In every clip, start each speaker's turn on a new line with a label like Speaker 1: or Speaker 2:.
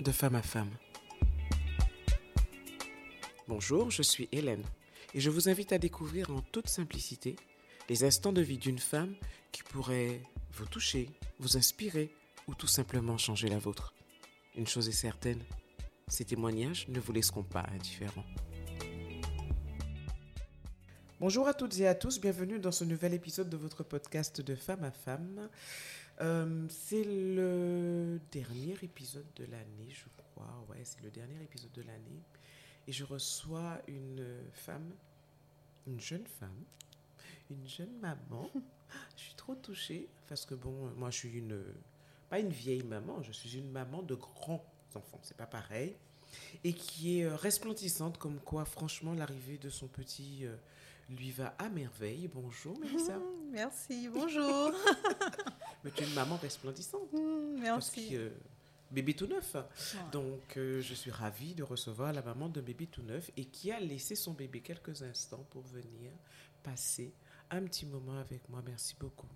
Speaker 1: de femme à femme. Bonjour, je suis Hélène et je vous invite à découvrir en toute simplicité les instants de vie d'une femme qui pourraient vous toucher, vous inspirer ou tout simplement changer la vôtre. Une chose est certaine, ces témoignages ne vous laisseront pas indifférents. Bonjour à toutes et à tous, bienvenue dans ce nouvel épisode de votre podcast de femme à femme. Euh, c'est le dernier épisode de l'année, je crois. Ouais, c'est le dernier épisode de l'année. Et je reçois une femme, une jeune femme, une jeune maman. je suis trop touchée parce que, bon, moi, je suis une. Pas une vieille maman, je suis une maman de grands enfants. C'est pas pareil. Et qui est euh, resplendissante, comme quoi, franchement, l'arrivée de son petit. Euh, lui va à merveille. Bonjour Mélissa.
Speaker 2: merci, bonjour.
Speaker 1: Mais tu es une maman resplendissante.
Speaker 2: Mmh, merci.
Speaker 1: Euh, bébé tout neuf. Donc euh, je suis ravie de recevoir la maman de bébé tout neuf et qui a laissé son bébé quelques instants pour venir passer un petit moment avec moi. Merci beaucoup.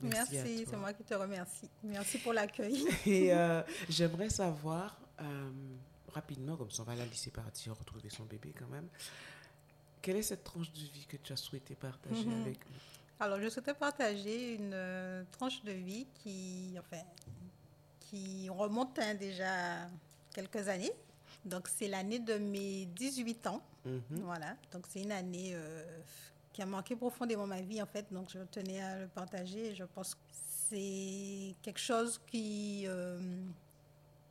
Speaker 2: Merci, c'est moi qui te remercie. Merci pour l'accueil.
Speaker 1: Et euh, j'aimerais savoir rapidement, comme ça on va la laisser partir, retrouver son bébé quand même. Quelle est cette tranche de vie que tu as souhaité partager mhm. avec nous
Speaker 2: Alors, je souhaitais partager une euh, tranche de vie qui, enfin, qui remonte hein, déjà quelques années. Donc, c'est l'année de mes 18 ans. Mhm. Voilà. Donc, c'est une année euh, qui a marqué profondément ma vie, en fait. Donc, je tenais à le partager. Je pense que c'est quelque chose qui, euh,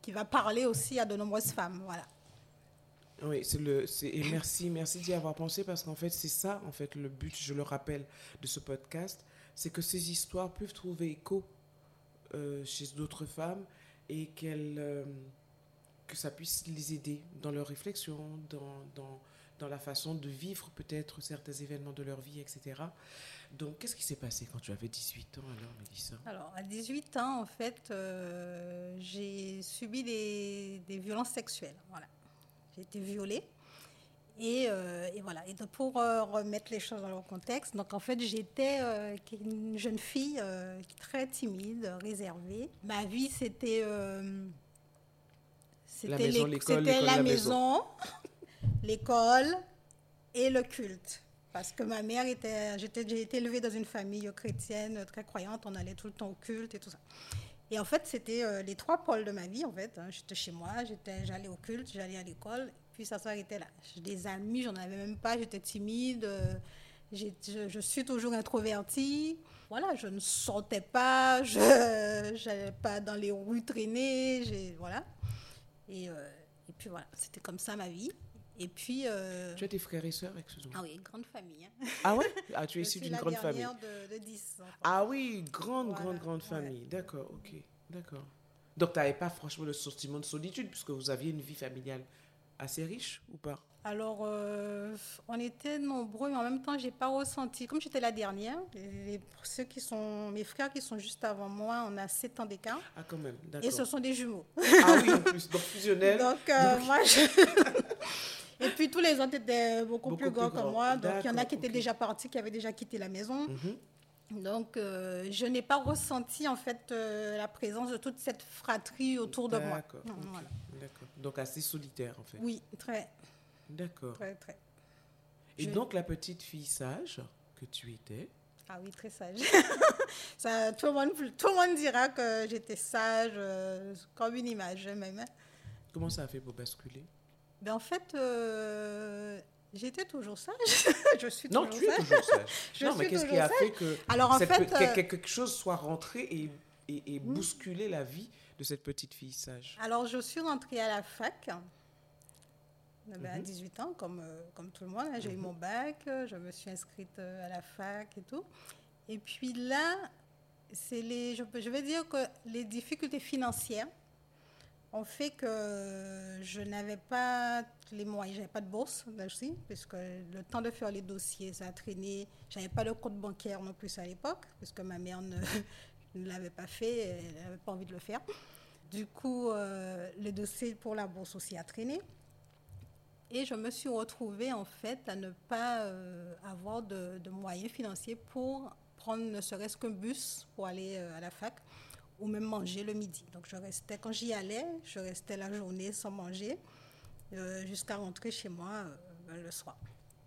Speaker 2: qui va parler aussi à de nombreuses femmes. Voilà.
Speaker 1: Oui, c'est le, et merci, merci d'y avoir pensé parce qu'en fait, c'est ça, en fait, le but, je le rappelle, de ce podcast, c'est que ces histoires peuvent trouver écho euh, chez d'autres femmes et qu'elles, euh, que ça puisse les aider dans leur réflexion, dans, dans, dans la façon de vivre peut-être certains événements de leur vie, etc. Donc, qu'est-ce qui s'est passé quand tu avais 18 ans alors, Mélissa?
Speaker 2: Alors, à 18 ans, en fait, euh, j'ai subi des, des violences sexuelles. Voilà. J'ai été violée. Et, euh, et, voilà. Et pour euh, remettre les choses dans leur contexte, donc en fait, j'étais euh, une jeune fille très timide, réservée. Ma vie, c'était c'était la, la maison, l'école et le culte. Parce que ma mère était, j'ai été élevée dans une famille chrétienne très croyante. On allait tout le temps au culte et tout ça. Et en fait, c'était euh, les trois pôles de ma vie, en fait. Hein. J'étais chez moi, j'allais au culte, j'allais à l'école, puis ça s'arrêtait là. Des amis, j'en avais même pas, j'étais timide, euh, je, suis toujours introvertie. Voilà, je ne sortais pas, je n'allais pas dans les rues traîner, voilà. Euh, et puis voilà, c'était comme ça ma vie. Et puis. Euh,
Speaker 1: tu as des frères et sœurs, excuse-moi.
Speaker 2: Ah oui, grande famille. Hein.
Speaker 1: Ah ouais? Ah, tu es issu d'une grande famille.
Speaker 2: De, de 10.
Speaker 1: Ah oui, grande, grande, grande famille. D'accord, ok. D'accord. Donc, tu n'avais pas franchement le sentiment de solitude puisque vous aviez une vie familiale assez riche ou pas?
Speaker 2: Alors, euh, on était nombreux, mais en même temps, j'ai pas ressenti. Comme j'étais la dernière, les, ceux qui sont mes frères qui sont juste avant moi, on a 7 ans d'écart.
Speaker 1: Ah, quand même, d'accord.
Speaker 2: Et ce sont des jumeaux.
Speaker 1: Ah oui, en plus, donc fusionnels.
Speaker 2: donc, euh, moi, je... Et puis tous les autres étaient beaucoup, plus grands que moi. Donc il y en a qui étaient déjà partis, qui avaient déjà quitté la maison. Mhm. Donc euh, je n'ai pas ressenti en fait euh, la présence de toute cette fratrie autour de moi.
Speaker 1: D'accord. Donc assez solitaire en fait.
Speaker 2: Oui, très.
Speaker 1: D'accord.
Speaker 2: Très, très.
Speaker 1: Et donc la petite fille sage que tu étais?
Speaker 2: Ah oui, très sage. Ça, tout, le monde, tout le monde dira que j'étais sage, euh, comme une image même. Hein.
Speaker 1: Comment ça a fait pour basculer?
Speaker 2: Ben, en fait, euh, j'étais toujours sage. je suis
Speaker 1: non,
Speaker 2: toujours
Speaker 1: tu es toujours sage. non, mais qu'est-ce qui a fait que,
Speaker 2: Alors, en fait,
Speaker 1: euh, quelque chose soit rentré et, et, hmm. bousculé la vie de cette petite fille sage?
Speaker 2: Alors, je suis rentrée à la fac. À 18 mhm. ans, comme, euh, comme tout le monde. Hein. J'ai eu mhm. mon bac, je me suis inscrite à la fac et tout. Et puis là, c'est les, je, je vais dire que les difficultés financières ont fait que je n'avais pas les moyens, j'avais pas de bourse aussi, puisque le temps de faire les dossiers, ça a traîné. J'avais pas de compte bancaire non plus à l'époque, puisque ma mère ne, ne l'avait pas fait, elle n'avait pas envie de le faire. Du coup, euh, le dossier pour la bourse aussi a traîné. Et je me suis retrouvée en fait à ne pas euh, avoir de, moyens financiers pour prendre ne serait-ce qu'un bus pour aller euh, à la fac ou même manger le midi. Donc je restais, quand j'y allais, je restais la journée sans manger euh, jusqu'à rentrer chez moi euh, le soir.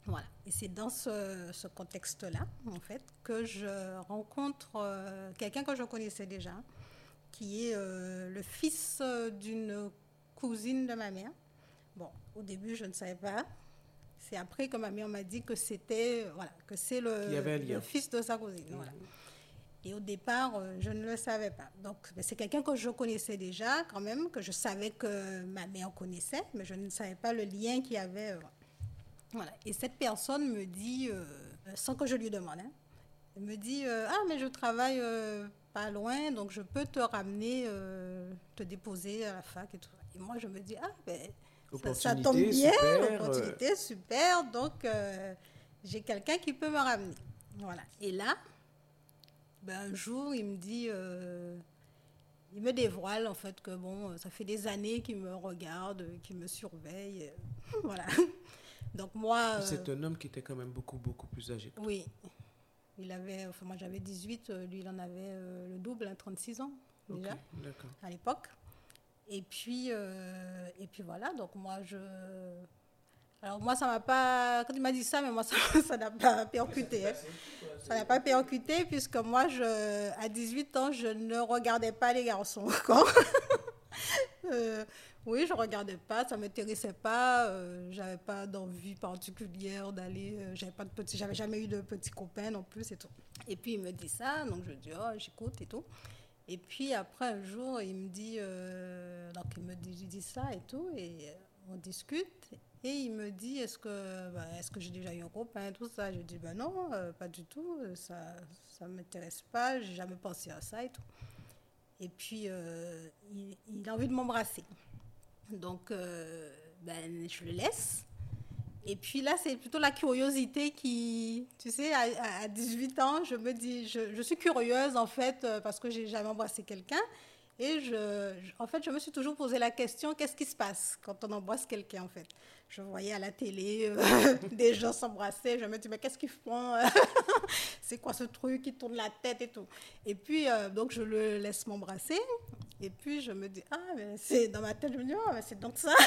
Speaker 2: Voilà. Et c'est dans ce, ce contexte-là, en fait, que je rencontre euh, quelqu'un que je connaissais déjà, qui est le fils d'une cousine de ma mère. Bon, au début, je ne savais pas. C'est après que ma mère m'a dit que c'était, voilà, que c'est le, le, fils de sa cousine. Voilà. Et au départ, euh, je ne le savais pas. Donc, c'est quelqu'un que je connaissais déjà, quand même, que je savais que ma mère connaissait, mais je ne savais pas le lien qu'il y avait. Euh, voilà. Et cette personne me dit, euh, sans que je lui demande, hein, elle me dit Ah, mais je travaille pas loin, donc je peux te ramener, te déposer à la fac et tout. Et moi, je me dis Ah, ben, ça, tombe bien, opportunité super, donc j'ai quelqu'un qui peut me ramener. Voilà. Et là, ben, un jour, il me dit, euh, il me dévoile en fait que bon, ça fait des années qu'il me regarde, qu'il me surveille. voilà. Donc moi.
Speaker 1: Euh, C'est un homme qui était quand même beaucoup, beaucoup plus âgé.
Speaker 2: Oui. Il avait, enfin moi j'avais 18, euh, lui il en avait le double, 36 ans déjà, à l'époque. Et puis, et puis voilà, donc moi je, alors moi, ça m'a pas... Quand il m'a dit ça, mais moi, ça n'a pas percuté. Hein. Ça n'a pas percuté, puisque moi, je, à 18 ans, je ne regardais pas les garçons euh, oui, je regardais pas, ça m'intéressait pas. Euh, j'avais pas d'envie particulière d'aller... Euh, j'avais pas de petits... J'avais jamais eu de petits copains non plus et tout. Et puis, il me dit ça, donc je dis, oh, j'écoute et tout. Et puis, après, un jour, il me dit... Euh, donc, il me dit, dis ça et tout, et on discute. Et il me dit, est-ce que, bah, est-ce que j'ai déjà eu un copain, tout ça? Je dis, ben non, euh, pas du tout, ça ne m'intéresse pas, j'ai jamais pensé à ça et tout. Et puis, euh, il, a envie de m'embrasser. Donc, euh, ben, je le laisse. Et puis là, c'est plutôt la curiosité qui, tu sais, à, 18 ans, je me dis, je, je, suis curieuse en fait, parce que j'ai jamais embrassé quelqu'un. Et je, en fait, je me suis toujours posé la question, qu'est-ce qui se passe quand on embrasse quelqu'un en fait? Je voyais à la télé euh, des gens s'embrasser. Je me dis, mais qu'est-ce qu'ils font C'est quoi ce truc qui tourne la tête et tout? Et puis, euh, donc, je le laisse m'embrasser. Et puis, je me dis, ah, mais c'est dans ma tête, je me dis, oh, mais c'est donc ça.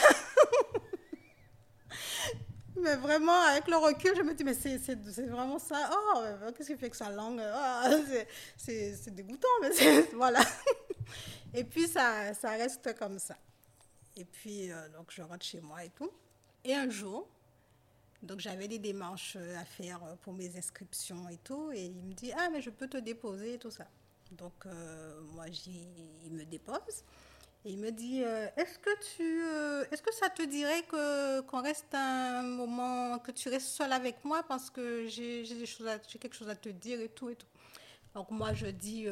Speaker 2: mais vraiment, avec le recul, je me dis, mais c'est vraiment ça. Oh, qu'est-ce qui fait que sa langue? Oh, C'est dégoûtant, mais voilà. Et puis, ça, ça reste comme ça. Et puis, euh, donc, je rentre chez moi et tout. Et un jour, donc j'avais des démarches euh, à faire euh, pour mes inscriptions et tout, et il me dit ah mais je peux te déposer et tout ça. Donc euh, moi il me dépose et il me dit est-ce que tu est-ce que ça te dirait qu'on reste un moment que tu restes seul avec moi parce que j'ai j'ai quelque chose à te dire et tout et tout. Donc moi je dis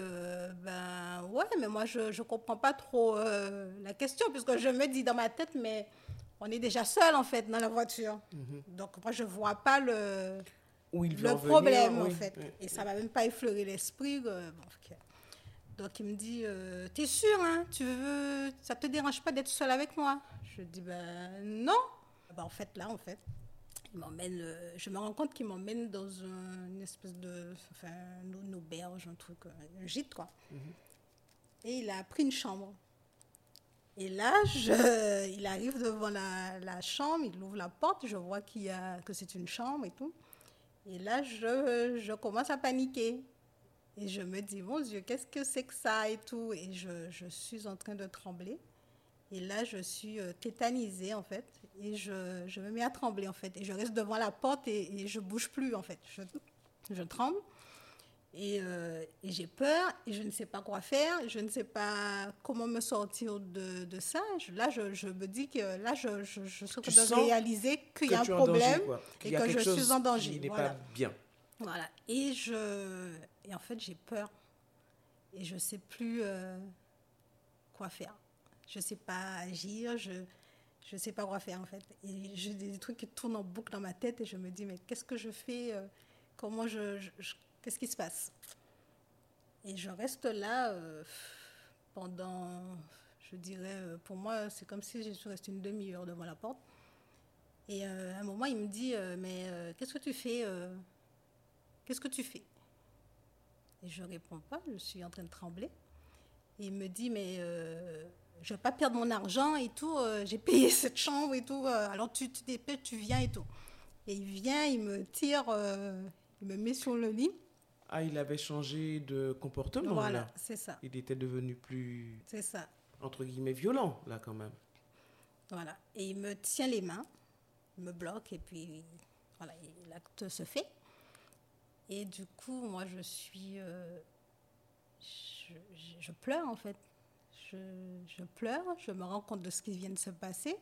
Speaker 2: ben ouais mais moi je je comprends pas trop la question puisque je me dis dans ma tête mais on est déjà seul en fait dans la voiture. Mhm. Donc moi je vois pas le, le problème en fait. Et ça m'a même pas effleuré l'esprit. Donc il me dit, euh, t'es sûr, hein, tu veux, ça te dérange pas d'être seul avec moi? Je dis, ben non. Ben, en fait là, en fait, il m'emmène, euh, je me rends compte qu'il m'emmène dans une espèce de, enfin, une auberge, un truc, un gîte quoi. Mhm. Et il a pris une chambre. Et là, je, il arrive devant la, chambre, il ouvre la porte, je vois qu'il y a, que c'est une chambre et tout. Et là, je, je, commence à paniquer. Et je me dis, mon Dieu, qu'est-ce que c'est que ça et tout. Et je, je, suis en train de trembler. Et là, je suis euh, tétanisée, en fait. Et je, je, me mets à trembler, en fait. Et je reste devant la porte et, et je bouge plus, en fait. Je, je tremble. Euh, et, j'ai peur et je ne sais pas quoi faire, je ne sais pas comment me sortir de, de ça. là, je, je, me dis que là, je, je, suis en train de réaliser qu'il y a un problème et que je suis en danger.
Speaker 1: Qui n'est pas bien.
Speaker 2: Voilà. Et, je, et en fait, j'ai peur et je ne sais plus euh, quoi faire. Je ne sais pas agir, je ne sais pas quoi faire en fait. Et j'ai des trucs qui tournent en boucle dans ma tête et je me dis, mais qu'est-ce que je fais euh, Comment je Qu'est-ce qui se passe? Et je reste là euh, pendant, je dirais, euh, pour moi, c'est comme si je suis restée une demi-heure devant la porte. Et à un moment, il me dit, mais qu'est-ce que tu fais Qu'est-ce que tu fais? Et je ne réponds pas, je suis en train de trembler. il me dit, mais je ne vais pas perdre mon argent et tout. euh, J'ai payé cette chambre et tout. euh, alors tu te dépêches, tu viens et tout. Et il vient, il me tire, euh, il me met sur le lit.
Speaker 1: Ah, il avait changé de comportement,
Speaker 2: voilà,
Speaker 1: là.
Speaker 2: c'est ça.
Speaker 1: Il était devenu plus,
Speaker 2: C'est ça.
Speaker 1: entre guillemets, violent, là, quand même.
Speaker 2: Voilà. Et il me tient les mains, il me bloque et puis voilà, l'acte se fait. Et du coup, moi, je suis. je pleure en fait. Je, je pleure, je me rends compte de ce qui vient de se passer.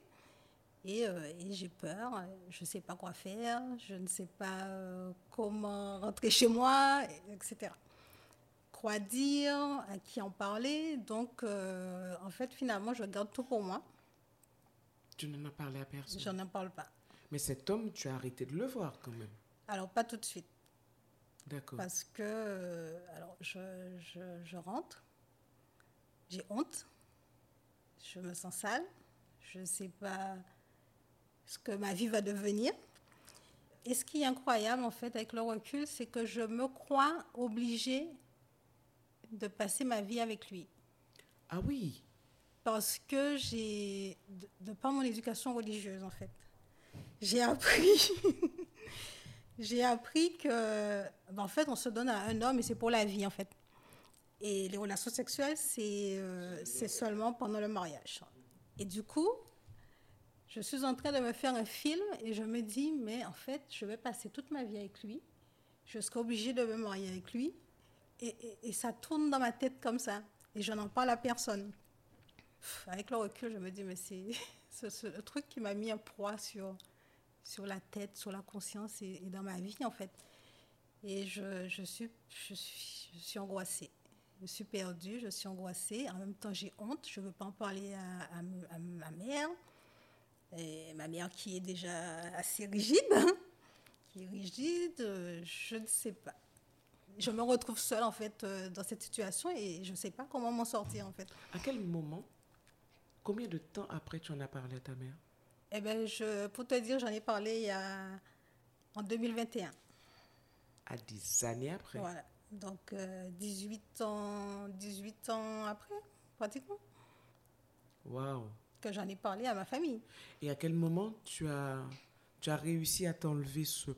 Speaker 2: Et, euh, et j'ai peur, je ne sais pas quoi faire, je ne sais pas euh, comment rentrer chez moi, etc. Quoi dire, à qui en parler? Donc, euh, en fait, finalement, je garde tout pour moi.
Speaker 1: Tu n'en as parlé à personne?
Speaker 2: Je n'en parle pas.
Speaker 1: Mais cet homme, tu as arrêté de le voir, quand même.
Speaker 2: Alors, pas tout de suite.
Speaker 1: D'accord.
Speaker 2: Parce que, alors, je, je, je rentre, j'ai honte, je me sens sale, je ne sais pas ce que ma vie va devenir. Et ce qui est incroyable, en fait, avec le recul, c'est que je me crois obligée de passer ma vie avec lui.
Speaker 1: Ah oui,
Speaker 2: Parce que j'ai, de, de par mon éducation religieuse, en fait, j'ai appris, j'ai appris que, ben, en fait, on se donne à un homme et c'est pour la vie, en fait. Et les relations sexuelles, c'est, euh, c'est seulement pendant le mariage. Et du coup, je suis en train de me faire un film et je me dis, mais en fait, je vais passer toute ma vie avec lui. Je serai obligée de me marier avec lui. Et, ça tourne dans ma tête comme ça. Et je n'en parle à personne. Avec le recul, je me dis, mais c'est c'est ce le truc qui m'a mis un poids sur, sur la tête, sur la conscience et, dans ma vie, en fait. Et je suis angoissée. Je suis perdue, je suis angoissée. En même temps, j'ai honte. Je ne veux pas en parler à, à m- à ma mère. Et ma mère qui est déjà assez rigide, hein, qui est rigide, euh, je ne sais pas. Je me retrouve seule, en fait, euh, dans cette situation et je ne sais pas comment m'en sortir, en fait.
Speaker 1: à quel moment, combien de temps après tu en as parlé à ta mère?
Speaker 2: Eh ben, je, pour te dire, j'en ai parlé il y a, en 2021.
Speaker 1: À des années après?
Speaker 2: Voilà. Donc, euh, 18, ans, 18 ans après, pratiquement,
Speaker 1: Waouh.
Speaker 2: que j'en ai parlé à ma famille.
Speaker 1: Et à quel moment tu as, tu as réussi à t'enlever ce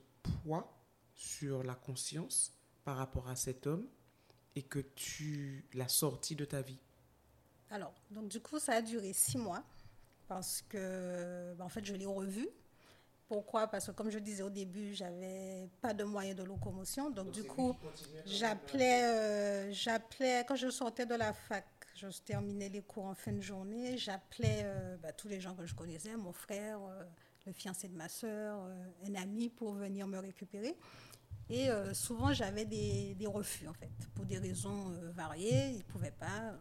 Speaker 1: poids sur la conscience par rapport à cet homme et que tu l'as sorti de ta vie?
Speaker 2: Alors, donc du coup, ça a duré six mois parce que, ben, en fait, je l'ai revu. Pourquoi? Parce que, comme je disais au début, j'avais pas de moyens de locomotion. Donc, du coup, j'appelais, euh, j'appelais, quand je sortais de la fac, je terminais les cours en fin de journée, j'appelais euh, ben, tous les gens que je connaissais, mon frère, euh, le fiancé de ma soeur, un ami pour venir me récupérer. Et souvent, j'avais des, des refus, en fait, pour des raisons variées. Ils ne pouvaient pas.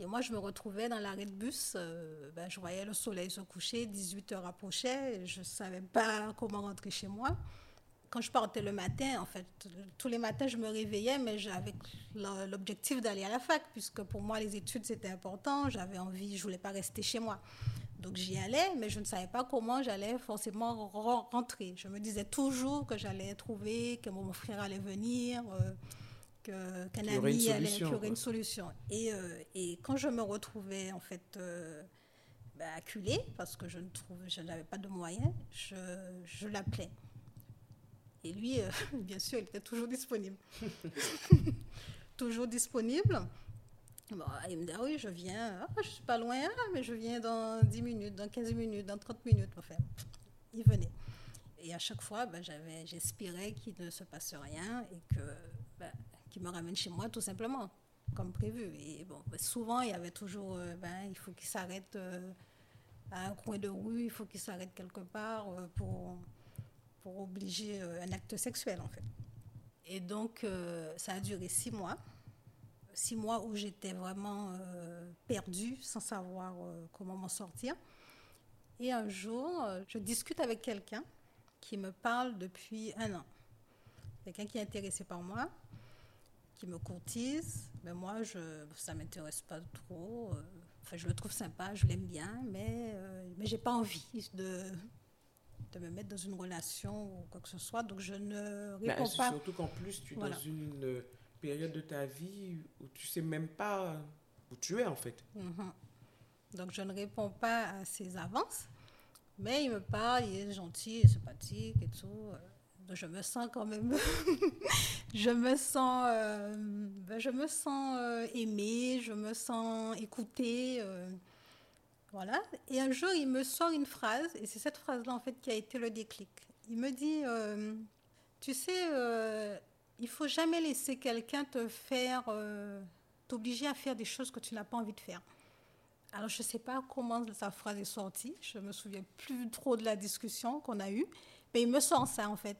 Speaker 2: Et moi, je me retrouvais dans l'arrêt de bus. euh, ben, je voyais le soleil se coucher, 18 heures approchaient. Je ne savais pas comment rentrer chez moi. Quand je partais le matin, en fait, tous les matins, je me réveillais, mais avec l'objectif d'aller à la fac, puisque pour moi, les études, c'était important. J'avais envie, je ne voulais pas rester chez moi. Donc j'y allais, mais je ne savais pas comment j'allais forcément re- rentrer. Je me disais toujours que j'allais trouver, que mon frère allait venir, euh, que- qu'un ami qu'il y aurait une solution. Et, euh, et quand je me retrouvais en fait euh, bah, acculée, parce que je ne trouvais, je n'avais pas de moyens, je, je l'appelais. Et lui, euh, bien sûr, il était toujours disponible. toujours disponible. Bon, il me dit, ah oui, je viens, ah, je suis pas loin, mais je viens dans 10 minutes, dans 15 minutes, dans 30 minutes. Enfin, il venait. Et à chaque fois, ben, j'avais, j'espérais qu'il ne se passe rien et que, ben, qu'il me ramène chez moi tout simplement, comme prévu. Et bon, ben, souvent, il y avait toujours, euh, ben, il faut qu'il s'arrête euh, à un coin de rue, il faut qu'il s'arrête quelque part euh, pour, pour obliger un acte sexuel, en fait. Et donc, ça a duré six mois six mois où j'étais vraiment perdue, sans savoir comment m'en sortir. Et un jour, je discute avec quelqu'un qui me parle depuis un an. Quelqu'un qui est intéressé par moi, qui me courtise. Mais moi, je, ça ne m'intéresse pas trop. euh, Enfin, je le trouve sympa, je l'aime bien, mais, euh, mais je n'ai pas envie de, de me mettre dans une relation ou quoi que ce soit. Donc, je ne
Speaker 1: Bah,
Speaker 2: réponds pas.
Speaker 1: Surtout qu'en plus, tu es
Speaker 2: Voilà.
Speaker 1: dans une euh, période de ta vie où tu sais même pas où tu es en fait.
Speaker 2: Mhm. Donc je ne réponds pas à ses avances, mais il me parle, il est gentil, sympathique et tout. Donc je me sens quand même, je me sens, euh, ben, je me sens euh, aimée, je me sens écoutée. euh, voilà. Et un jour, il me sort une phrase, et c'est cette phrase-là en fait qui a été le déclic. Il me dit, tu sais, il faut jamais laisser quelqu'un te faire, t'obliger à faire des choses que tu n'as pas envie de faire. Alors, je ne sais pas comment sa phrase est sortie. Je me souviens plus trop de la discussion qu'on a eue. Mais il me sort ça, en fait.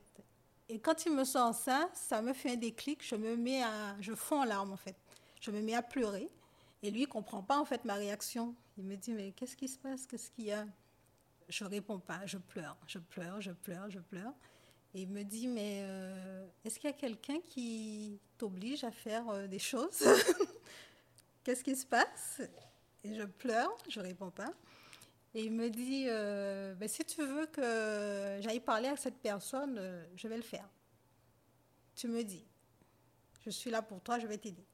Speaker 2: Et quand il me sort ça, ça me fait un déclic. Je me mets à... Je fonds en larmes, en fait. Je me mets à pleurer. Et lui, il ne comprend pas, en fait, ma réaction. Il me dit, mais qu'est-ce qui se passe? Qu'est-ce qu'il y a? Je ne réponds pas. Je pleure. Je pleure, je pleure, je pleure. Et il me dit, mais euh, est-ce qu'il y a quelqu'un qui t'oblige à faire euh, des choses? Qu'est-ce qui se passe? Et je pleure, je réponds pas. Et il me dit, euh, Ben, si tu veux que j'aille parler à cette personne, euh, je vais le faire. Tu me dis, je suis là pour toi, je vais t'aider.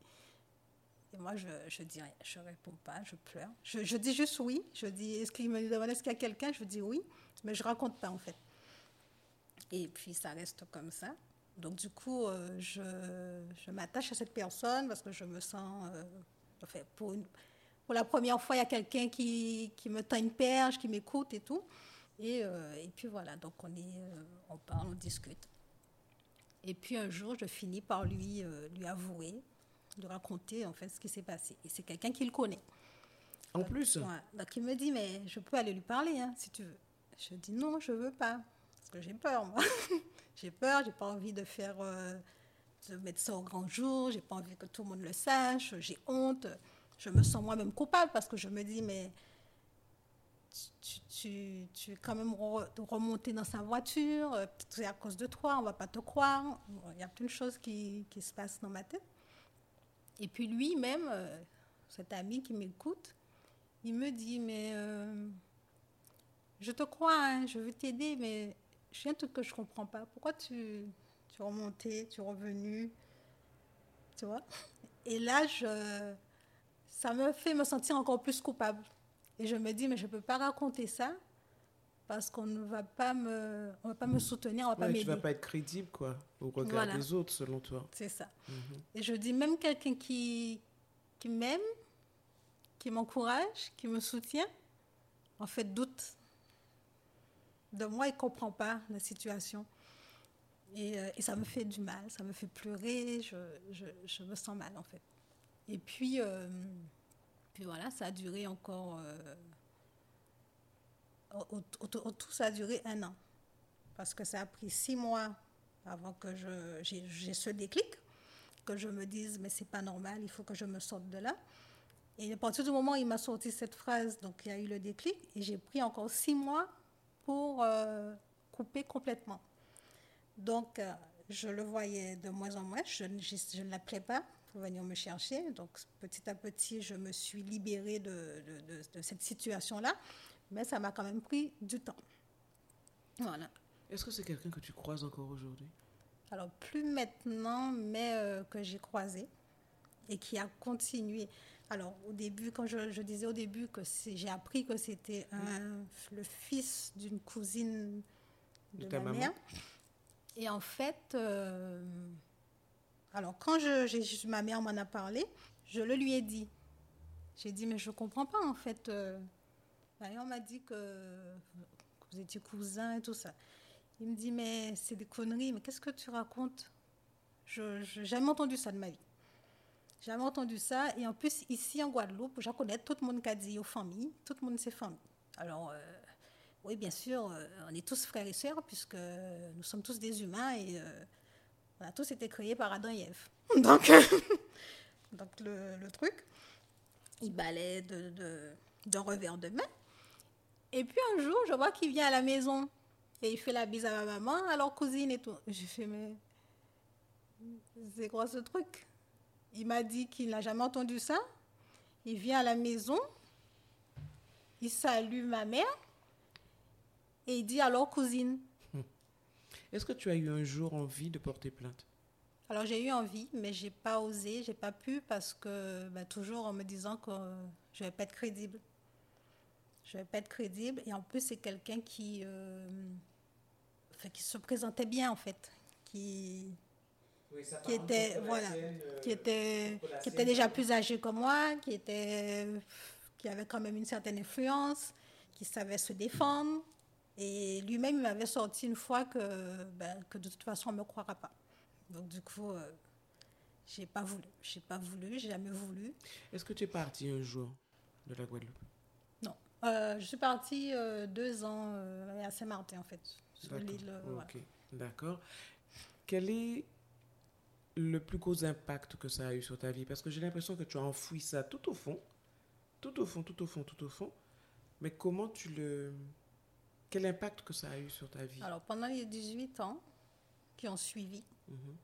Speaker 2: Et moi, je, je dis rien, je réponds pas, je pleure. Je, dis juste oui. Je dis, est-ce qu'il me demande, est-ce qu'il y a quelqu'un? Je dis oui, mais je raconte pas en fait. Et puis ça reste comme ça. Donc du coup, euh, je, je m'attache à cette personne parce que je me sens, euh, enfin, pour, une- pour la première fois, il y a quelqu'un qui, qui me tend une perche, qui m'écoute et tout. Et, euh, et puis voilà, donc on, est, euh, on parle, on discute. Et puis un jour, je finis par lui, euh, lui avouer, lui raconter en fait ce qui s'est passé. Et c'est quelqu'un qui le connaît.
Speaker 1: En plus,
Speaker 2: Ouais. Donc il me dit, mais je peux aller lui parler hein, si tu veux. Je dis non, je veux pas. Parce que j'ai peur, moi. j'ai peur, j'ai pas envie de faire, euh, de mettre ça au grand jour, j'ai pas envie que tout le monde le sache, j'ai honte. Je me sens moi-même coupable parce que je me dis, mais tu, tu, tu es quand même re- remonté dans sa voiture, euh, c'est à cause de toi, on va pas te croire. Il y a plein de choses qui, qui se passent dans ma tête. Et puis lui-même, euh, cet ami qui m'écoute, il me dit, mais euh, je te crois, hein, je veux t'aider, mais j'ai un truc que je ne comprends pas. Pourquoi tu, tu es remonté, tu es revenu Tu vois? Et là, je, ça me fait me sentir encore plus coupable. Et je me dis, mais je ne peux pas raconter ça parce qu'on ne va pas me, on va pas me soutenir, on va pas
Speaker 1: ouais, tu
Speaker 2: m'aider.
Speaker 1: vas pas être crédible, quoi, au regard
Speaker 2: Voilà.
Speaker 1: des autres, selon toi.
Speaker 2: C'est ça.
Speaker 1: Mhm.
Speaker 2: Et je dis même quelqu'un qui, qui m'aime, qui m'encourage, qui me soutient, en fait, doute de moi, il ne comprend pas la situation. Et, euh, et ça me fait du mal, ça me fait pleurer, je, je, je me sens mal, en fait. Et puis, euh, puis voilà, ça a duré encore... euh, tout, ça a duré un an. Parce que ça a pris six mois avant que j'ai ce déclic que je me dise mais c'est pas normal, il faut que je me sorte de là. Et à partir du moment où il m'a sorti cette phrase, donc il y a eu le déclic, et j'ai pris encore six mois pour euh, couper complètement. Donc euh, je le voyais de moins en moins, je, je ne l'appelais pas pour venir me chercher. Donc petit à petit, je me suis libérée de, de- de- de cette situation-là, mais ça m'a quand même pris du temps. Voilà.
Speaker 1: Est-ce que c'est quelqu'un que tu croises encore aujourd'hui?
Speaker 2: Alors, plus maintenant, mais euh, que j'ai croisé et qui a continué. Alors, au début, quand je, je disais au début que j'ai appris que c'était le fils d'une cousine de,
Speaker 1: De ta
Speaker 2: ma
Speaker 1: maman.
Speaker 2: mère. Et en fait, euh, alors quand je, ma mère m'en a parlé, je le lui ai dit. J'ai dit, mais je ne comprends pas en fait. Ma mère m'a dit que, vous étiez cousins et tout ça. Il me dit, mais c'est des conneries, mais qu'est-ce que tu racontes? Je n'ai jamais entendu ça de ma vie. Jamais entendu ça. Et en plus, ici en Guadeloupe, je connais tout le monde qui a dit aux familles, tout le monde c'est famille. Alors, euh, oui, bien sûr, euh, on est tous frères et sœurs, puisque nous sommes tous des humains et euh, on a tous été créés par Adam et Ève. Donc, donc le, le truc, il balait de, de, d'un revers de main. Et puis un jour, je vois qu'il vient à la maison et il fait la bise à ma maman, alors cousine et tout. J'ai fait, mais c'est quoi ce truc? Il m'a dit qu'il n'a jamais entendu ça. Il vient à la maison, il salue ma mère et il dit alors cousine.
Speaker 1: Est-ce que tu as eu un jour envie de porter plainte?
Speaker 2: Alors j'ai eu envie, mais j'ai pas osé, j'ai pas pu parce que bah, toujours en me disant que je vais pas être crédible. Je vais pas être crédible et en plus c'est quelqu'un qui euh, enfin, qui se présentait bien en fait, qui qui était voilà, euh, qui était qui était déjà plus âgé que moi, qui était qui avait quand même une certaine influence, qui savait se défendre et lui-même il m'avait sorti une fois que ben, que de toute façon on me croira pas. Donc du coup, euh, j'ai pas voulu. J'ai pas voulu, j'ai jamais voulu.
Speaker 1: Est-ce que tu es partie un jour de la Guadeloupe?
Speaker 2: Non. Euh, je suis partie euh, deux ans à Saint-Martin, en fait, sur l'île.
Speaker 1: Ok, d'accord. Quel est le plus gros impact que ça a eu sur ta vie? Parce que j'ai l'impression que tu as enfoui ça tout au fond, tout au fond, tout au fond, tout au fond. Mais comment tu le... Quel impact que ça a eu sur ta vie?
Speaker 2: Alors, pendant les 18 ans qui ont suivi, Mhm.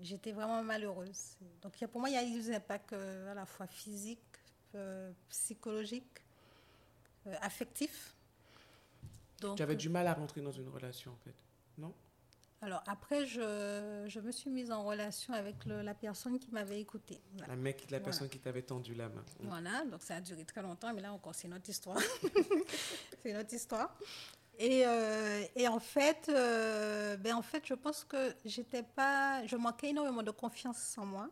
Speaker 2: J'étais vraiment malheureuse. Donc pour moi, il y a eu des impacts euh, à la fois physiques, euh, psychologiques, euh, affectifs.
Speaker 1: Donc, tu avais du mal à rentrer dans une relation, en fait, non?
Speaker 2: Alors après, je, je, me suis mise en relation avec le, la personne qui m'avait écoutée.
Speaker 1: La mec, la personne qui t'avait tendu la main.
Speaker 2: Voilà, donc ça a duré très longtemps, mais là encore, c'est notre histoire. c'est notre histoire. Et, euh, et, en fait, euh, ben en fait, je pense que j'étais pas, je manquais énormément de confiance en moi.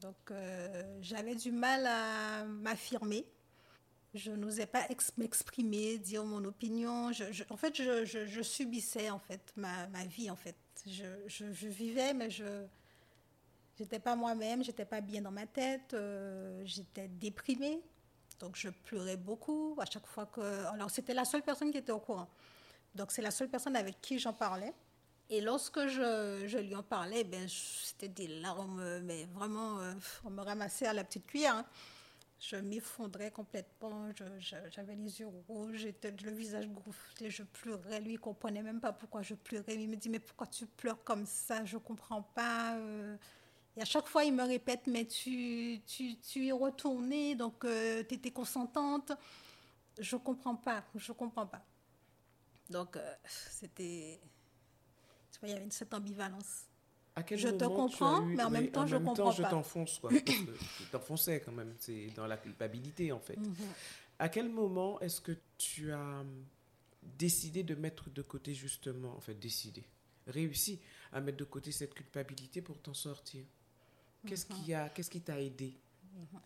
Speaker 2: Donc, euh, j'avais du mal à m'affirmer. Je n'osais pas m'exprimer, dire mon opinion. En fait, je, je, subissais en fait ma, ma, vie en fait. Je, vivais, mais je n'étais pas moi-même. J'étais pas bien dans ma tête. j'étais déprimée. Donc je pleurais beaucoup à chaque fois que... Alors c'était la seule personne qui était au courant. Donc c'est la seule personne avec qui j'en parlais. Et lorsque je, lui en parlais, ben, c'était des larmes, mais vraiment, euh, on me ramassait à la petite cuillère. Hein. Je m'effondrais complètement, j'avais les yeux rouges, le visage gonflé, je pleurais. Lui, il comprenait même pas pourquoi je pleurais. Il me dit, mais pourquoi tu pleures comme ça? Je comprends pas. Euh. Et à chaque fois, il me répète, mais tu, tu, tu es retournée, donc euh, tu étais consentante. Je comprends pas, je comprends pas. Donc, euh, c'était. Tu vois, il y avait cette ambivalence.
Speaker 1: À quel je te comprends, mais en même temps, je comprends temps, je t'enfonce, quoi. je t'enfonçais quand même. C'est dans la culpabilité, en fait. Mhm. À quel moment est-ce que tu as décidé de mettre de côté, justement, en fait, décidé, réussi à mettre de côté cette culpabilité pour t'en sortir? Qu'est-ce qui a, qu'est-ce qui t'a aidé?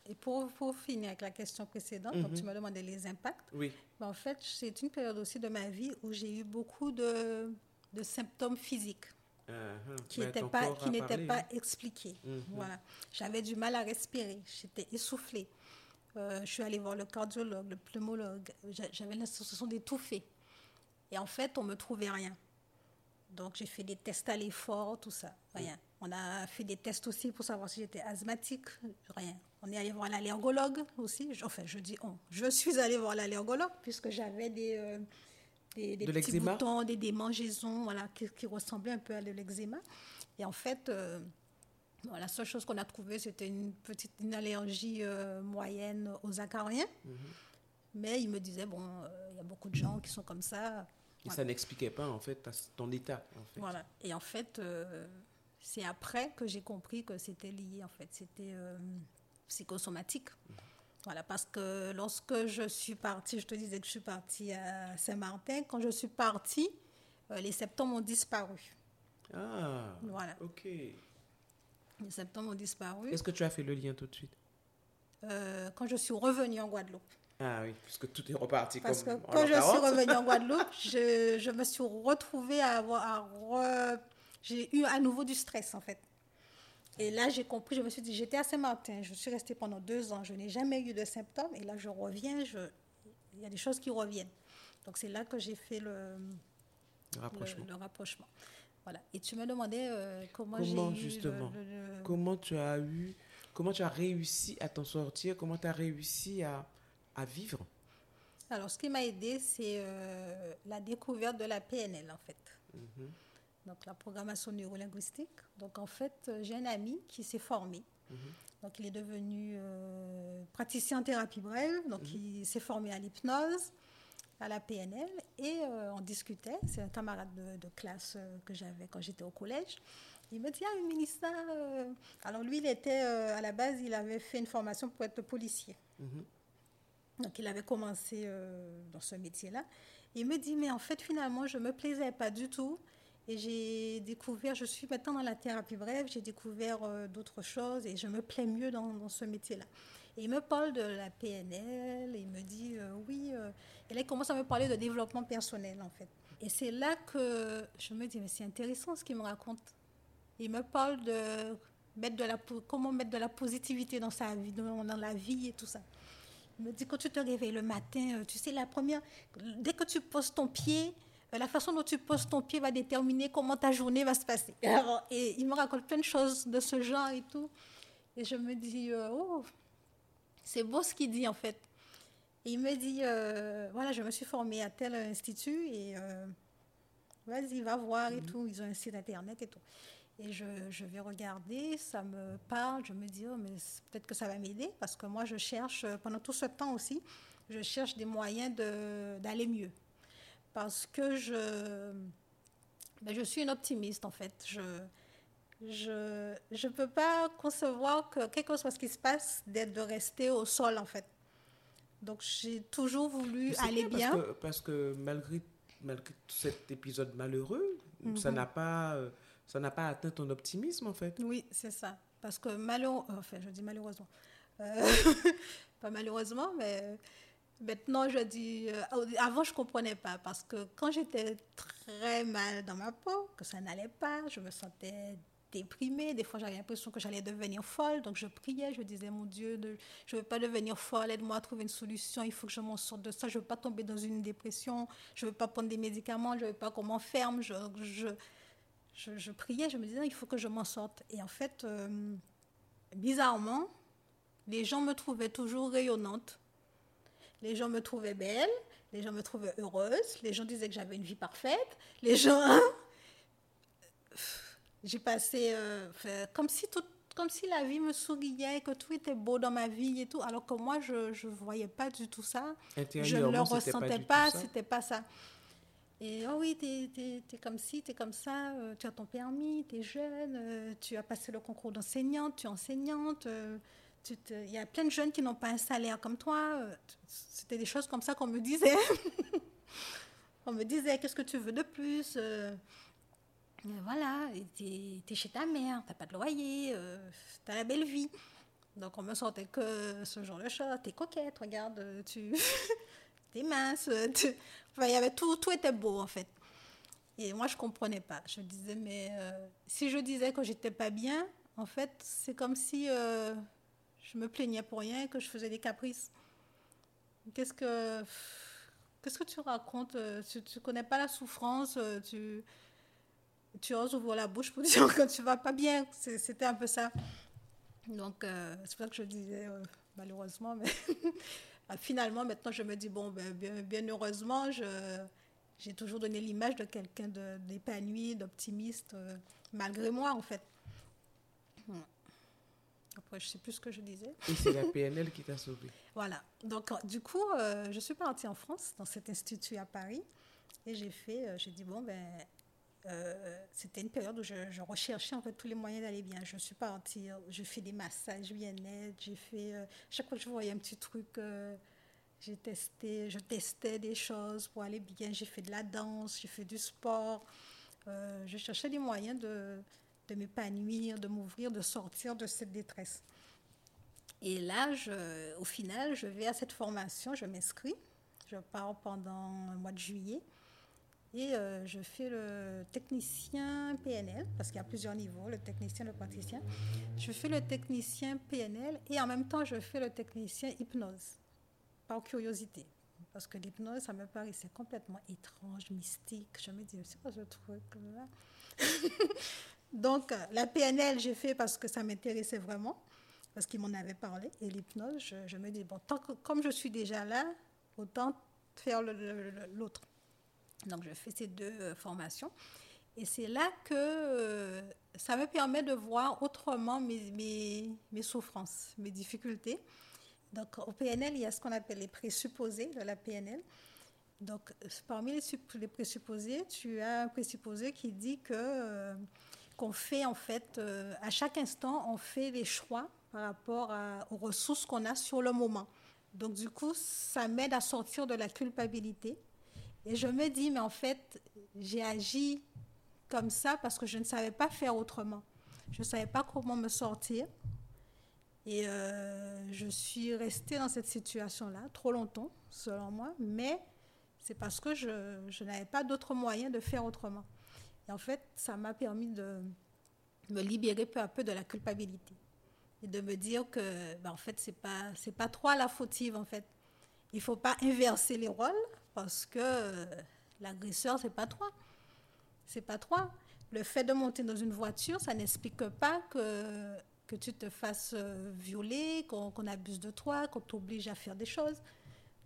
Speaker 2: Et pour, pour, finir avec la question précédente, donc tu mhm. me demandais les impacts.
Speaker 1: Oui.
Speaker 2: Ben, en fait, c'est une période aussi de ma vie où j'ai eu beaucoup de, de symptômes physiques. Uh-huh. qui n'étaient pas, qui n'étaient pas expliqués. Mhm. Voilà. J'avais du mal à respirer, j'étais essoufflée. Euh, je suis allée voir le cardiologue, le pneumologue. J'avais l'impression d'étouffer. Et en fait, on ne me trouvait rien. Donc, j'ai fait des tests à l'effort, tout ça. Rien. On a fait des tests aussi pour savoir si j'étais asthmatique. Rien. On est allé voir l'allergologue aussi. Enfin, je dis on. Je suis allée voir l'allergologue puisque j'avais des, euh, des, petits boutons, des démangeaisons voilà, qui, ressemblaient un peu à de l'eczéma. Et en fait, euh, la seule chose qu'on a trouvée, c'était une petite une allergie euh, moyenne aux acariens. Mhm. Mais il me disait, bon, il y a beaucoup de gens qui sont comme ça.
Speaker 1: Et ça n'expliquait pas, en fait, ton état. En fait.
Speaker 2: Voilà. Et en fait, c'est après que j'ai compris que c'était lié, en fait. C'était euh, psychosomatique. Voilà, parce que lorsque je suis partie, je te disais que je suis partie à Saint-Martin, quand je suis partie, euh, les symptômes ont disparu.
Speaker 1: Ah, voilà. ok.
Speaker 2: Les symptômes ont disparu.
Speaker 1: Est-ce que tu as fait le lien tout de suite?
Speaker 2: Euh, Quand je suis revenue en Guadeloupe.
Speaker 1: Ah oui, puisque tout est reparti
Speaker 2: Parce que quand je suis revenue en Guadeloupe, je, je, me suis retrouvée à avoir à j'ai eu à nouveau du stress en fait. Et là, j'ai compris, je me suis dit, j'étais à Saint-Martin, je suis restée pendant deux ans, je n'ai jamais eu de symptômes, et là, je reviens, je... il y a des choses qui reviennent. Donc, c'est là que j'ai fait le,
Speaker 1: rapprochement.
Speaker 2: Le, rapprochement. Voilà. Et tu me demandais euh, comment,
Speaker 1: comment j'ai justement, comment tu as eu, comment tu as réussi à t'en sortir, comment tu as réussi à, à, vivre?
Speaker 2: Alors, ce qui m'a aidé, c'est euh, la découverte de la PNL, en fait. Mm donc la programmation neurolinguistique. Donc en fait, euh, j'ai un ami qui s'est formé. Mhm. Donc il est devenu euh, praticien en thérapie brève, donc mhm. il s'est formé à l'hypnose. à la PNL et euh, on discutait. C'est un camarade de, classe que j'avais quand j'étais au collège. Il me dit, ah, ministre, euh, alors lui, il était, à la base, il avait fait une formation pour être policier. Mhm. Donc, il avait commencé dans ce métier-là. Il me dit, mais en fait, finalement, je ne me plaisais pas du tout. Et j'ai découvert, je suis maintenant dans la thérapie brève, j'ai découvert d'autres choses et je me plais mieux dans, ce métier-là. Et il me parle de la PNL, il me dit euh, oui. Euh, et là, il commence à me parler de développement personnel, en fait. Et c'est là que je me dis, mais c'est intéressant ce qu'il me raconte. Il me parle de, mettre de la, comment mettre de la positivité dans sa vie, dans, la vie et tout ça. Il me dit, quand tu te réveilles le matin, euh, tu sais, la première, dès que tu poses ton pied, la façon dont tu poses ton pied va déterminer comment ta journée va se passer. et il me raconte plein de choses de ce genre et tout. Et je me dis, oh, c'est beau ce qu'il dit en fait. il me dit, euh, voilà, je me suis formée à tel institut et euh, vas-y, va voir et mhm. tout. Ils ont un site internet et tout. Et je, je, vais regarder, ça me parle, je me dis, oh, mais peut-être que ça va m'aider parce que moi, je cherche, pendant tout ce temps aussi, je cherche des moyens d'aller mieux. Parce que je, ben, je suis une optimiste en fait. Je, je ne peux pas concevoir que quelque chose qui se passe, d'être de rester au sol, en fait. Donc, j'ai toujours voulu aller bien.
Speaker 1: Parce que, parce que, malgré, malgré cet épisode malheureux, ça mhm. n'a pas... Ça n'a pas atteint ton optimisme, en fait.
Speaker 2: Oui, c'est ça. Parce que malheureusement, enfin, je dis malheureusement, euh, pas malheureusement, mais maintenant je dis, euh, avant je comprenais pas parce que quand j'étais très mal dans ma peau, que ça n'allait pas, je me sentais déprimée. Des fois, j'avais l'impression que j'allais devenir folle. Donc, je priais, je disais, mon Dieu, je ne veux pas devenir folle, aide-moi à trouver une solution. Il faut que je m'en sorte de ça. Je ne veux pas tomber dans une dépression. Je ne veux pas prendre des médicaments. Je ne veux pas qu'on m'enferme. Je, priais, je me disais, il faut que je m'en sorte. Et en fait, euh, bizarrement, les gens me trouvaient toujours rayonnante. Les gens me trouvaient belle. Les gens me trouvaient heureuse. Les gens disaient que j'avais une vie parfaite. Les gens. J'ai passé euh, comme si tout, comme si la vie me souriait, que tout était beau dans ma vie et tout, alors que moi je ne voyais pas du tout ça. Je ne le ressentais pas, c'était pas ça. Et oh oui, tu es, comme ci, tu es comme ça, euh, tu as ton permis, tu es jeune, euh, tu as passé le concours d'enseignante, tu es enseignante. Il y a plein de jeunes qui n'ont pas un salaire comme toi. C'était des choses comme ça qu'on me disait. on me disait, qu'est-ce que tu veux de plus voilà, tu es, chez ta mère, tu pas de loyer, euh, tu as la belle vie. Donc on me sentait que ce genre de choses. Tu es coquette, regarde, tu es mince. il y avait tout, tout était beau en fait. Et moi, je comprenais pas. Je disais, mais euh, si je disais que j'étais pas bien, en fait, c'est comme si euh, je me plaignais pour rien, que je faisais des caprices. Qu'est-ce que, qu'est-ce que tu racontes Tu ne connais pas la souffrance, tu tu oses ouvrir la bouche pour dire que tu vas pas bien. C'était un peu ça. Donc, euh, c'est pour ça que je disais euh, malheureusement, mais bah, finalement, maintenant, je me dis, bon, ben, bien, heureusement, j'ai toujours donné l'image de quelqu'un d'épanoui, d'optimiste, euh, malgré moi, en fait. Après, je sais plus ce que je disais.
Speaker 1: Et c'est la PNL qui t'a sauvé.
Speaker 2: Voilà. Donc, du coup, je suis partie en France, dans cet institut à Paris. Et j'ai fait, j'ai dit, bon, ben, euh, c'était une période où je, recherchais en fait tous les moyens d'aller bien. Je suis partie, je fais des massages bien-être, j'ai fait euh, chaque fois que je voyais un petit truc, euh, j'ai testé, je testais des choses pour aller bien. J'ai fait de la danse, j'ai fait du sport. je cherchais des moyens de, de m'épanouir, de m'ouvrir, de sortir de cette détresse. Et là, au final, je vais à cette formation, je m'inscris, je pars pendant le mois de juillet. Et euh, je fais le technicien PNL, parce qu'il y a plusieurs niveaux, le technicien, le praticien. Je fais le technicien PNL et en même temps, je fais le technicien hypnose, par curiosité. Parce que l'hypnose, ça me paraissait complètement étrange, mystique. Je me dis, c'est quoi ce truc là? Donc, la PNL, j'ai fait parce que ça m'intéressait vraiment, parce qu'il m'en avait parlé. Et l'hypnose, je, me dis, bon, tant que, comme je suis déjà là, autant faire l'autre. Donc, je fais ces deux euh, formations. Et c'est là que euh, ça me permet de voir autrement mes, mes, souffrances, mes difficultés. Donc, au PNL, il y a ce qu'on appelle les présupposés de la PNL. Donc, parmi les, les, présupposés, tu as un présupposé qui dit que euh, qu'on fait en fait, euh, à chaque instant, on fait les choix par rapport aux ressources qu'on a sur le moment. Donc, du coup, ça m'aide à sortir de la culpabilité. Et je me dis, mais en fait, j'ai agi comme ça parce que je ne savais pas faire autrement. Je ne savais pas comment me sortir. Et euh, je suis restée dans cette situation-là trop longtemps, selon moi, mais c'est parce que je, je n'avais pas d'autre moyen de faire autrement. Et en fait, ça m'a permis de me libérer peu à peu de la culpabilité et de me dire que, ben, en fait, c'est pas pas toi la fautive en fait. Il faut pas inverser les rôles parce que euh, l'agresseur c'est pas toi, c'est pas toi. Le fait de monter dans une voiture, ça n'explique pas que que tu te fasses euh, violer, qu'on abuse de toi, qu'on t'oblige à faire des choses.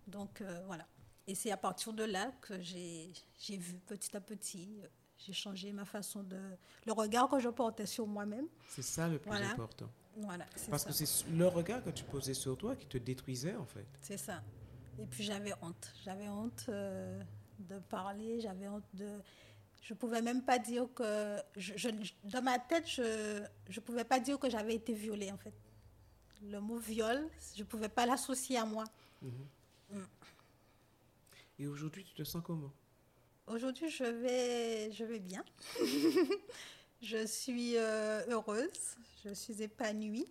Speaker 2: Donc euh, voilà. Et c'est à partir de là que j'ai vu petit à petit, j'ai changé ma façon de. le regard que je portais sur moi-même.
Speaker 1: C'est ça le plus important.
Speaker 2: Voilà,
Speaker 1: Parce que c'est le regard que tu posais sur toi qui te détruisait en fait.
Speaker 2: C'est ça. Et puis j'avais honte. J'avais honte euh, de parler, j'avais honte de. Je ne pouvais même pas dire que. Je, dans ma tête, je ne pouvais pas dire que j'avais été violée en fait. Le mot viol, je ne pouvais pas l'associer à moi. Mhm. Mm.
Speaker 1: Et aujourd'hui, tu te sens comment?
Speaker 2: Aujourd'hui, je vais, je vais bien. je suis euh, heureuse, je suis épanouie.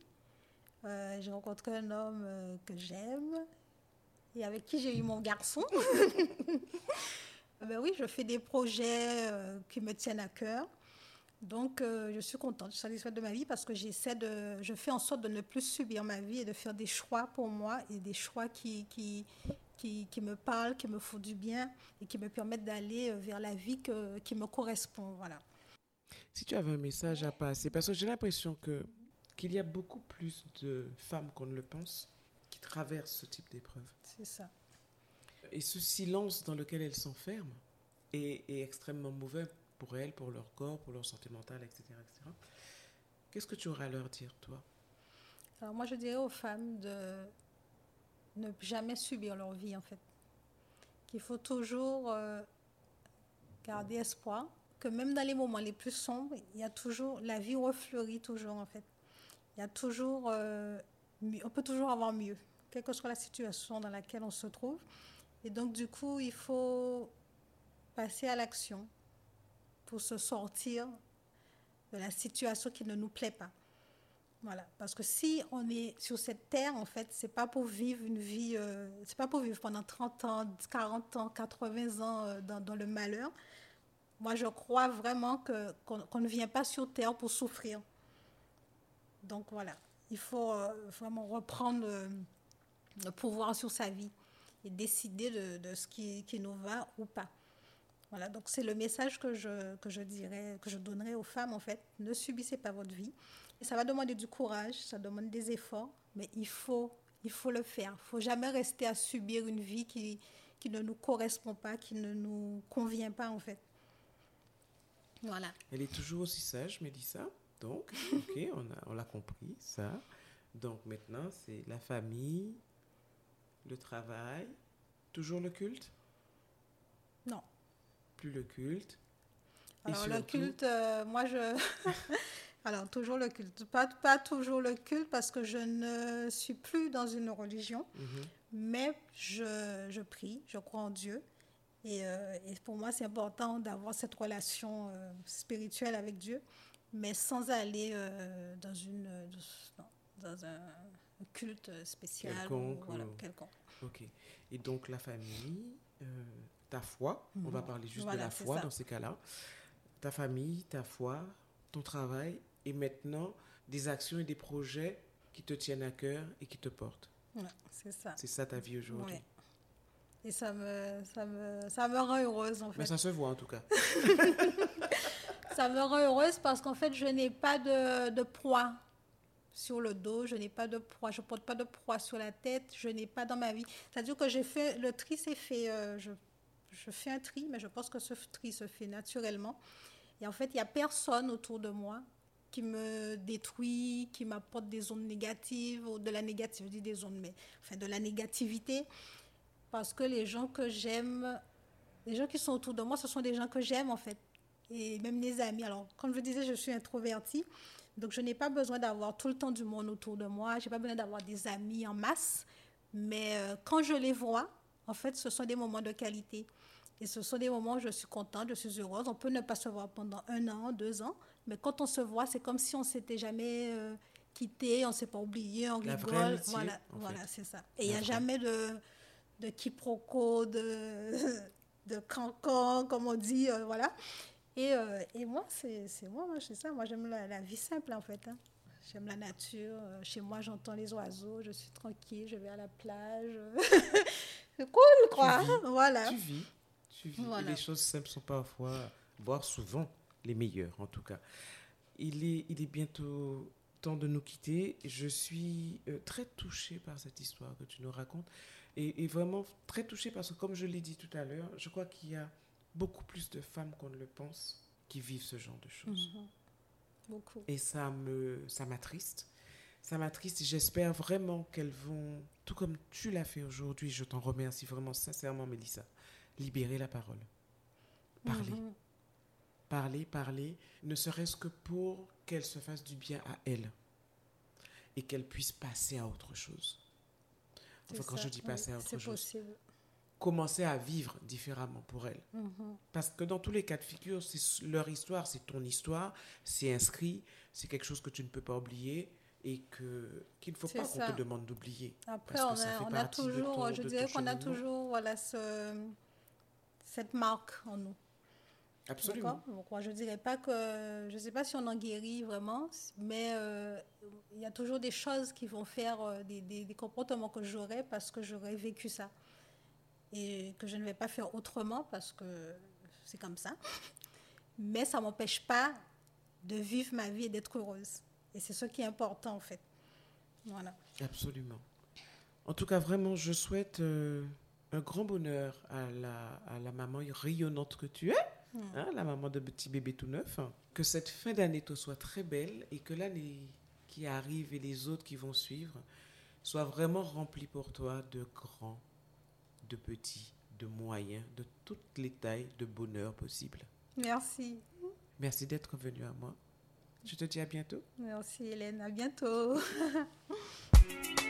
Speaker 2: Euh, j'ai rencontré un homme euh, que j'aime et avec qui j'ai eu mon garçon. ben oui, je fais des projets qui me tiennent à cœur. Donc, je suis contente, je suis satisfaite de ma vie parce que j'essaie de, je fais en sorte de ne plus subir ma vie et de faire des choix pour moi et des choix qui, qui, qui, qui, me parlent, qui me font du bien et qui me permettent d'aller euh, vers la vie que, qui me correspond. Voilà.
Speaker 1: Si tu avais un message à passer, parce que j'ai l'impression que qu'il y a beaucoup plus de femmes qu'on ne le pense qui traversent ce type d'épreuve.
Speaker 2: C'est ça.
Speaker 1: Et ce silence dans lequel elles s'enferment est, est, extrêmement mauvais pour elles, pour leur corps, pour leur santé mentale, etc. etc. Qu'est-ce que tu aurais à leur dire, toi?
Speaker 2: Alors moi, je dirais aux femmes de ne jamais subir leur vie en fait. Qu'il faut toujours euh, garder espoir, que même dans les moments les plus sombres, il y a toujours, la vie refleurit toujours en fait. Il y a toujours, euh, on peut toujours avoir mieux, quelle que soit la situation dans laquelle on se trouve. Et donc du coup, il faut passer à l'action pour se sortir de la situation qui ne nous plaît pas. Voilà, parce que si on est sur cette terre, en fait, c'est pas pour vivre une vie, euh, c'est pas pour vivre pendant 30 ans, 40 ans, 80 ans euh, dans, le malheur. Moi, je crois vraiment que, qu'on, ne vient pas sur terre pour souffrir. Donc voilà, il faut euh, vraiment reprendre le pouvoir sur sa vie et décider de, ce qui, nous va ou pas. Voilà, donc c'est le message que je, que je dirais, que je donnerais aux femmes, en fait. Ne subissez pas votre vie ça va demander du courage, ça demande des efforts, mais il faut, il faut le faire. Il faut jamais rester à subir une vie qui, qui ne nous correspond pas, qui ne nous convient pas en fait. Voilà.
Speaker 1: Elle est toujours aussi sage, Mélissa. Donc, ok, on, a, on l'a compris, ça. Donc maintenant, c'est la famille, le travail, toujours le culte? Plus le culte.
Speaker 2: Alors le culte, euh, moi je... Alors, toujours le culte. Pas, pas toujours le culte parce que je ne suis plus dans une religion, mhm. mais je, je, prie, je crois en Dieu. Et, euh, et pour moi, c'est important d'avoir cette relation euh, spirituelle avec Dieu, mais sans aller euh, dans, une, dans un culte spécial.
Speaker 1: Quelconque. voilà, quelconque. Ok. Et donc, la famille, ta foi, on va mhm. parler juste de la foi dans ces cas-là. Ta famille, ta foi, ton travail et maintenant des actions et des projets qui te tiennent à cœur et qui te portent.
Speaker 2: c'est ça.
Speaker 1: C'est ça ta vie aujourd'hui.
Speaker 2: Et ça me, ça, me, ça me rend heureuse en fait.
Speaker 1: Mais ça se voit en tout cas.
Speaker 2: ça me rend heureuse parce qu'en fait, je n'ai pas de, de poids sur le dos, je n'ai pas de poids, je porte pas de poids sur la tête, je n'ai pas dans ma vie. C'est-à-dire que j'ai fait, le tri s'est fait, euh, je, je fais un tri, mais je pense que ce tri se fait naturellement. Et en fait, il n'y a personne autour de moi qui me détruit, qui m'apporte des ondes négatives, ou de la négativité, des ondes, mais enfin de la négativité, parce que les gens que j'aime Les gens qui sont autour de moi, ce sont des gens que j'aime en fait. Et même les amis. Alors, comme je disais, je suis introvertie. Donc, je n'ai pas besoin d'avoir tout le temps du monde autour de moi. Je n'ai pas besoin d'avoir des amis en masse. Mais euh, quand je les vois, en fait, ce sont des moments de qualité. Et ce sont des moments où je suis contente, je suis heureuse. On peut ne pas se voir pendant un an, deux ans. Mais quand on se voit, c'est comme si on s'était jamais euh, quitté, on ne s'est pas oublié, on
Speaker 1: La
Speaker 2: rigole.
Speaker 1: amitié,
Speaker 2: voilà, voilà c'est ça. Et il n'y a jamais de, de quiproquo, de, de cancan, comme on dit. euh, voilà. Et, euh, et moi, c'est moi, moi, c'est ça. Moi, j'aime la, la vie simple, en fait. hein. J'aime la nature. Chez moi, j'entends les oiseaux. Je suis tranquille. Je vais à la plage. c'est cool, quoi.
Speaker 1: vis.
Speaker 2: Voilà.
Speaker 1: Tu vis, tu
Speaker 2: Voilà.
Speaker 1: les choses simples sont parfois, voire souvent, les meilleures en tout cas. Il est, il est bientôt temps de nous quitter. Je suis euh, très touchée par cette histoire que tu nous racontes. Et, et vraiment très touchée parce que, comme je l'ai dit tout à l'heure, je crois qu'il y a beaucoup plus de femmes qu'on ne le pense qui vivent ce genre de choses.
Speaker 2: Mhm. Beaucoup.
Speaker 1: Et ça me, ça m'attriste. Ça m'attriste et j'espère vraiment qu'elles vont, tout comme tu l'as fait aujourd'hui, je t'en remercie vraiment sincèrement, Mélissa, libérer la parole. Parler,
Speaker 2: Mhm.
Speaker 1: parler, parler, ne serait-ce que pour qu'elle se fasse du bien à elle et qu'elle puisse passer à autre chose. Enfin, quand
Speaker 2: ça.
Speaker 1: je dis
Speaker 2: Oui,
Speaker 1: passer à autre chose,
Speaker 2: possible.
Speaker 1: commencer à vivre différemment pour elle.
Speaker 2: Mhm.
Speaker 1: Parce que dans tous les cas de figure, c'est leur histoire, c'est ton histoire, c'est inscrit, c'est quelque chose que tu ne peux pas oublier et que qu'il ne faut pas qu'on te demande d'oublier.
Speaker 2: Après,
Speaker 1: Parce que
Speaker 2: on
Speaker 1: ça
Speaker 2: a,
Speaker 1: fait
Speaker 2: on a toujours, je dirais qu'on a toujours voilà, ce- cette marque en nous.
Speaker 1: Absolument.
Speaker 2: Donc, moi, je ne dirais pas que. Je ne sais pas si on en guérit vraiment, mais euh, il y a toujours des choses qui vont faire euh, des, des- des comportements que j'aurais parce que j'aurais vécu ça. Et que je ne vais pas faire autrement parce que c'est comme ça. Mais ça ne m'empêche pas de vivre ma vie et d'être heureuse. Et c'est ce qui est important, en fait. Voilà.
Speaker 1: Absolument. En tout cas, vraiment, je souhaite euh, un grand bonheur à la, à la maman rayonnante que tu es,
Speaker 2: Mm.
Speaker 1: hein, la maman de petit bébé tout neuf. Que cette fin d'année te soit très belle et que l'année qui arrive et les autres qui vont suivre soient vraiment remplis pour toi de grands, de petits, de moyens, de toutes les tailles de bonheur possible.
Speaker 2: Merci.
Speaker 1: Merci d'être venu à moi. Je te dis à bientôt.
Speaker 2: Merci Hélène, à bientôt.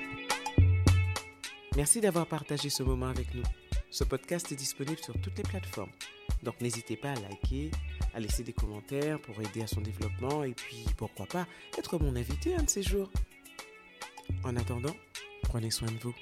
Speaker 1: Merci d'avoir partagé ce moment avec nous. Ce podcast est disponible sur toutes les plateformes. Donc n'hésitez pas à liker, à laisser des commentaires pour aider à son développement et puis pourquoi pas être mon invité un de ces jours. En attendant, prenez soin de vous.